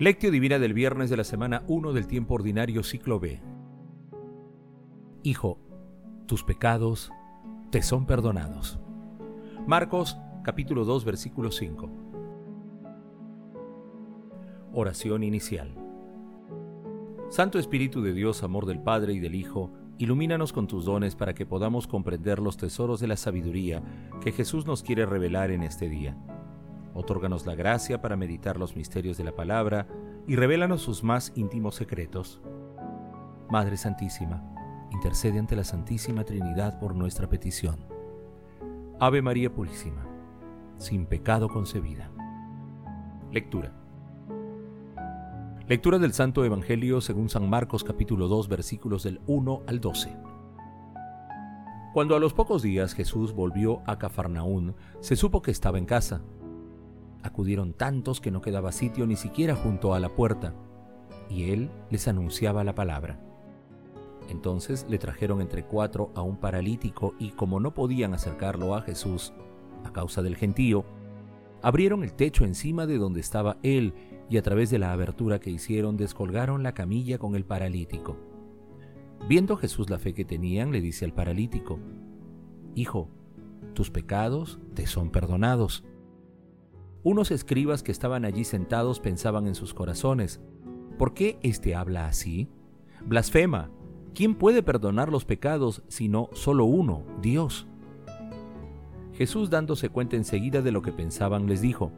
Lectio Divina del viernes de la semana 1 del tiempo ordinario ciclo B. Hijo, tus pecados te son perdonados. Marcos capítulo 2 versículo 5. Oración inicial. Santo Espíritu de Dios, amor del Padre y del Hijo, ilumínanos con tus dones para que podamos comprender los tesoros de la sabiduría que Jesús nos quiere revelar en este día Otórganos la gracia para meditar los misterios de la palabra y revélanos sus más íntimos secretos. Madre Santísima, intercede ante la Santísima Trinidad por nuestra petición. Ave María Purísima, sin pecado concebida. Lectura. Lectura del Santo Evangelio según San Marcos capítulo 2 versículos del 1 al 12. Cuando a los pocos días Jesús volvió a Cafarnaún, se supo que estaba en casa Acudieron tantos que no quedaba sitio ni siquiera junto a la puerta, y él les anunciaba la palabra. Entonces le trajeron entre cuatro a un paralítico y como no podían acercarlo a Jesús a causa del gentío, abrieron el techo encima de donde estaba él y a través de la abertura que hicieron descolgaron la camilla con el paralítico. Viendo Jesús la fe que tenían, le dice al paralítico, Hijo, tus pecados te son perdonados. Unos escribas que estaban allí sentados pensaban en sus corazones, ¿por qué éste habla así? Blasfema. ¿Quién puede perdonar los pecados sino solo uno, Dios? Jesús dándose cuenta enseguida de lo que pensaban les dijo,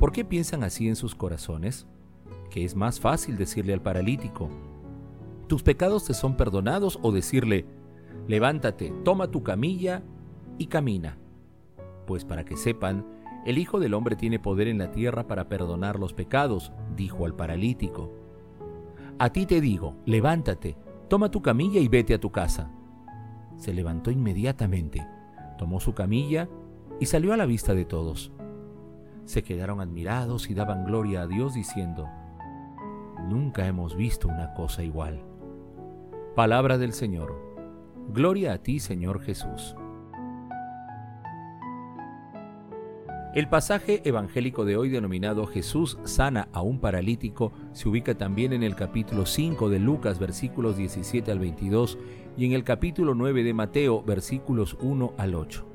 ¿por qué piensan así en sus corazones? Que es más fácil decirle al paralítico, tus pecados te son perdonados o decirle, levántate, toma tu camilla y camina. Pues para que sepan el Hijo del Hombre tiene poder en la tierra para perdonar los pecados, dijo al paralítico. A ti te digo, levántate, toma tu camilla y vete a tu casa. Se levantó inmediatamente, tomó su camilla y salió a la vista de todos. Se quedaron admirados y daban gloria a Dios diciendo, Nunca hemos visto una cosa igual. Palabra del Señor. Gloria a ti, Señor Jesús. El pasaje evangélico de hoy denominado Jesús sana a un paralítico se ubica también en el capítulo 5 de Lucas versículos 17 al 22 y en el capítulo 9 de Mateo versículos 1 al 8.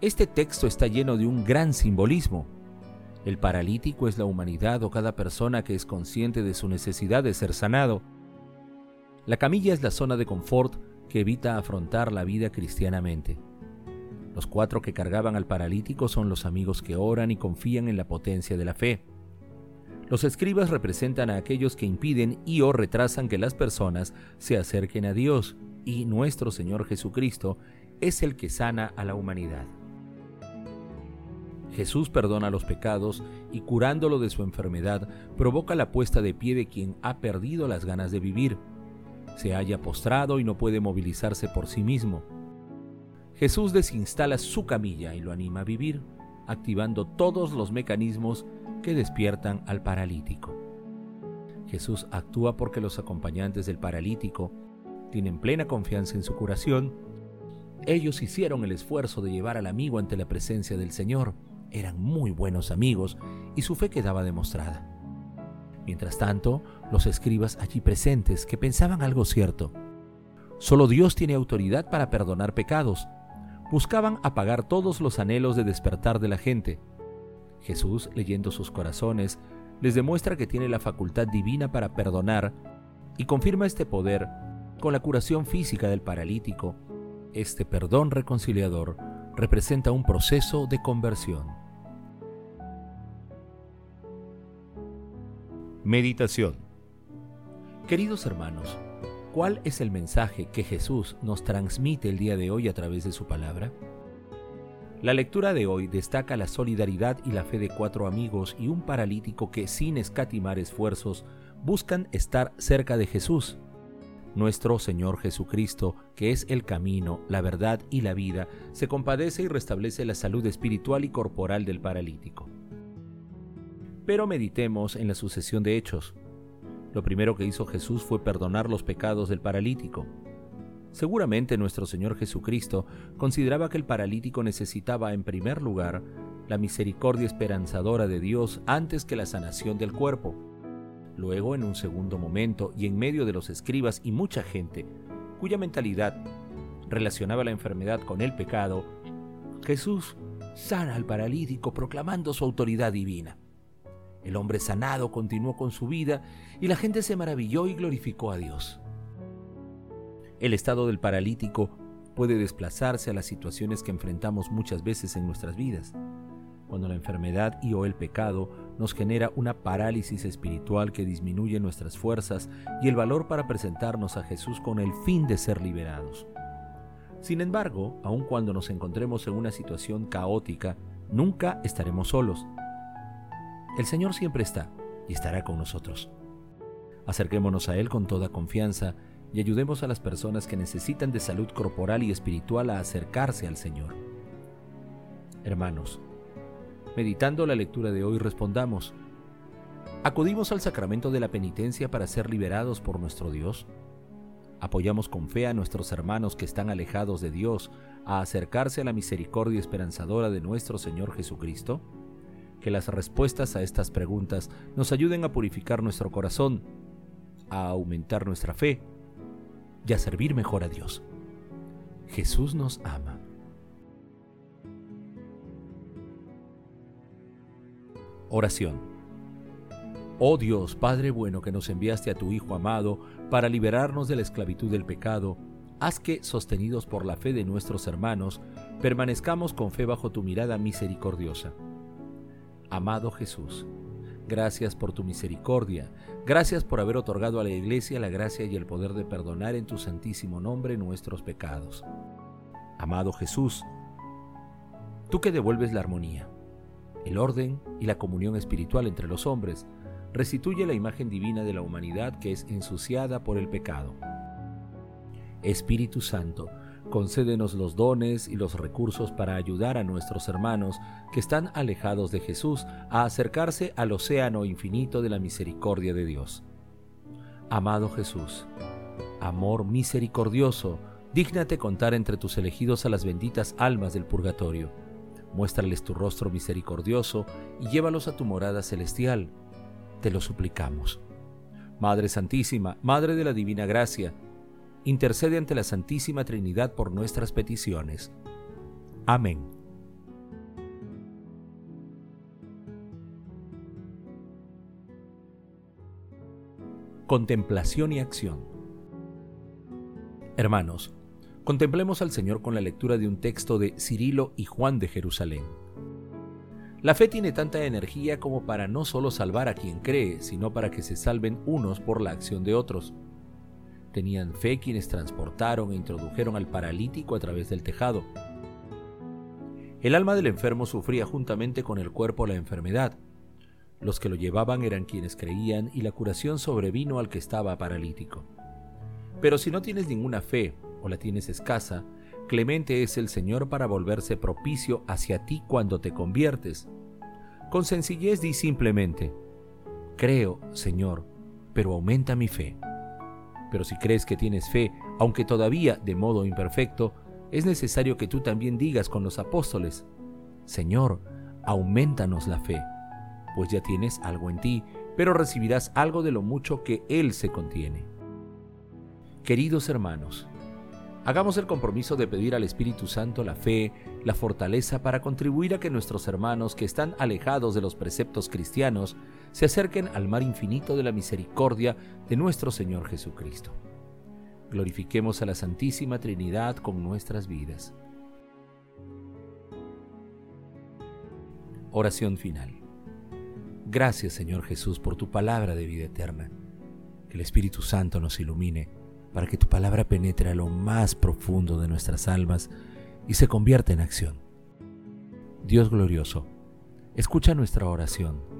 Este texto está lleno de un gran simbolismo. El paralítico es la humanidad o cada persona que es consciente de su necesidad de ser sanado. La camilla es la zona de confort que evita afrontar la vida cristianamente. Los cuatro que cargaban al paralítico son los amigos que oran y confían en la potencia de la fe. Los escribas representan a aquellos que impiden y o retrasan que las personas se acerquen a Dios, y nuestro Señor Jesucristo es el que sana a la humanidad. Jesús perdona los pecados y curándolo de su enfermedad provoca la puesta de pie de quien ha perdido las ganas de vivir. Se halla postrado y no puede movilizarse por sí mismo. Jesús desinstala su camilla y lo anima a vivir, activando todos los mecanismos que despiertan al paralítico. Jesús actúa porque los acompañantes del paralítico tienen plena confianza en su curación. Ellos hicieron el esfuerzo de llevar al amigo ante la presencia del Señor. Eran muy buenos amigos y su fe quedaba demostrada. Mientras tanto, los escribas allí presentes, que pensaban algo cierto, solo Dios tiene autoridad para perdonar pecados, buscaban apagar todos los anhelos de despertar de la gente. Jesús, leyendo sus corazones, les demuestra que tiene la facultad divina para perdonar y confirma este poder con la curación física del paralítico. Este perdón reconciliador representa un proceso de conversión. Meditación Queridos hermanos, ¿Cuál es el mensaje que Jesús nos transmite el día de hoy a través de su palabra? La lectura de hoy destaca la solidaridad y la fe de cuatro amigos y un paralítico que sin escatimar esfuerzos buscan estar cerca de Jesús. Nuestro Señor Jesucristo, que es el camino, la verdad y la vida, se compadece y restablece la salud espiritual y corporal del paralítico. Pero meditemos en la sucesión de hechos. Lo primero que hizo Jesús fue perdonar los pecados del paralítico. Seguramente nuestro Señor Jesucristo consideraba que el paralítico necesitaba en primer lugar la misericordia esperanzadora de Dios antes que la sanación del cuerpo. Luego, en un segundo momento, y en medio de los escribas y mucha gente, cuya mentalidad relacionaba la enfermedad con el pecado, Jesús sana al paralítico proclamando su autoridad divina. El hombre sanado continuó con su vida y la gente se maravilló y glorificó a Dios. El estado del paralítico puede desplazarse a las situaciones que enfrentamos muchas veces en nuestras vidas, cuando la enfermedad y o el pecado nos genera una parálisis espiritual que disminuye nuestras fuerzas y el valor para presentarnos a Jesús con el fin de ser liberados. Sin embargo, aun cuando nos encontremos en una situación caótica, nunca estaremos solos. El Señor siempre está y estará con nosotros. Acerquémonos a Él con toda confianza y ayudemos a las personas que necesitan de salud corporal y espiritual a acercarse al Señor. Hermanos, meditando la lectura de hoy respondamos, ¿acudimos al sacramento de la penitencia para ser liberados por nuestro Dios? Apoyamos con fe a nuestros hermanos que están alejados de Dios a acercarse a la misericordia esperanzadora de nuestro Señor Jesucristo. Que las respuestas a estas preguntas nos ayuden a purificar nuestro corazón, a aumentar nuestra fe y a servir mejor a Dios. Jesús nos ama. Oración. Oh Dios, Padre bueno, que nos enviaste a tu Hijo amado para liberarnos de la esclavitud del pecado, haz que, sostenidos por la fe de nuestros hermanos, permanezcamos con fe bajo tu mirada misericordiosa. Amado Jesús, gracias por tu misericordia, gracias por haber otorgado a la Iglesia la gracia y el poder de perdonar en tu santísimo nombre nuestros pecados. Amado Jesús, tú que devuelves la armonía, el orden y la comunión espiritual entre los hombres, restituye la imagen divina de la humanidad que es ensuciada por el pecado. Espíritu Santo, concédenos los dones y los recursos para ayudar a nuestros hermanos que están alejados de Jesús a acercarse al océano infinito de la misericordia de Dios. Amado Jesús, amor misericordioso, dígnate contar entre tus elegidos a las benditas almas del purgatorio. Muéstrales tu rostro misericordioso y llévalos a tu morada celestial te lo suplicamos. Madre Santísima, Madre de la Divina Gracia, intercede ante la Santísima Trinidad por nuestras peticiones. Amén. Contemplación y acción. Hermanos, contemplemos al Señor con la lectura de un texto de Cirilo y Juan de Jerusalén. La fe tiene tanta energía como para no solo salvar a quien cree, sino para que se salven unos por la acción de otros. Tenían fe quienes transportaron e introdujeron al paralítico a través del tejado. El alma del enfermo sufría juntamente con el cuerpo la enfermedad. Los que lo llevaban eran quienes creían y la curación sobrevino al que estaba paralítico. Pero si no tienes ninguna fe o la tienes escasa, Clemente es el Señor para volverse propicio hacia ti cuando te conviertes. Con sencillez di simplemente, creo, Señor, pero aumenta mi fe. Pero si crees que tienes fe, aunque todavía de modo imperfecto, es necesario que tú también digas con los apóstoles, Señor, aumentanos la fe, pues ya tienes algo en ti, pero recibirás algo de lo mucho que Él se contiene. Queridos hermanos, Hagamos el compromiso de pedir al Espíritu Santo la fe, la fortaleza para contribuir a que nuestros hermanos que están alejados de los preceptos cristianos se acerquen al mar infinito de la misericordia de nuestro Señor Jesucristo. Glorifiquemos a la Santísima Trinidad con nuestras vidas. Oración final. Gracias Señor Jesús por tu palabra de vida eterna. Que el Espíritu Santo nos ilumine para que tu palabra penetre a lo más profundo de nuestras almas y se convierta en acción. Dios glorioso, escucha nuestra oración.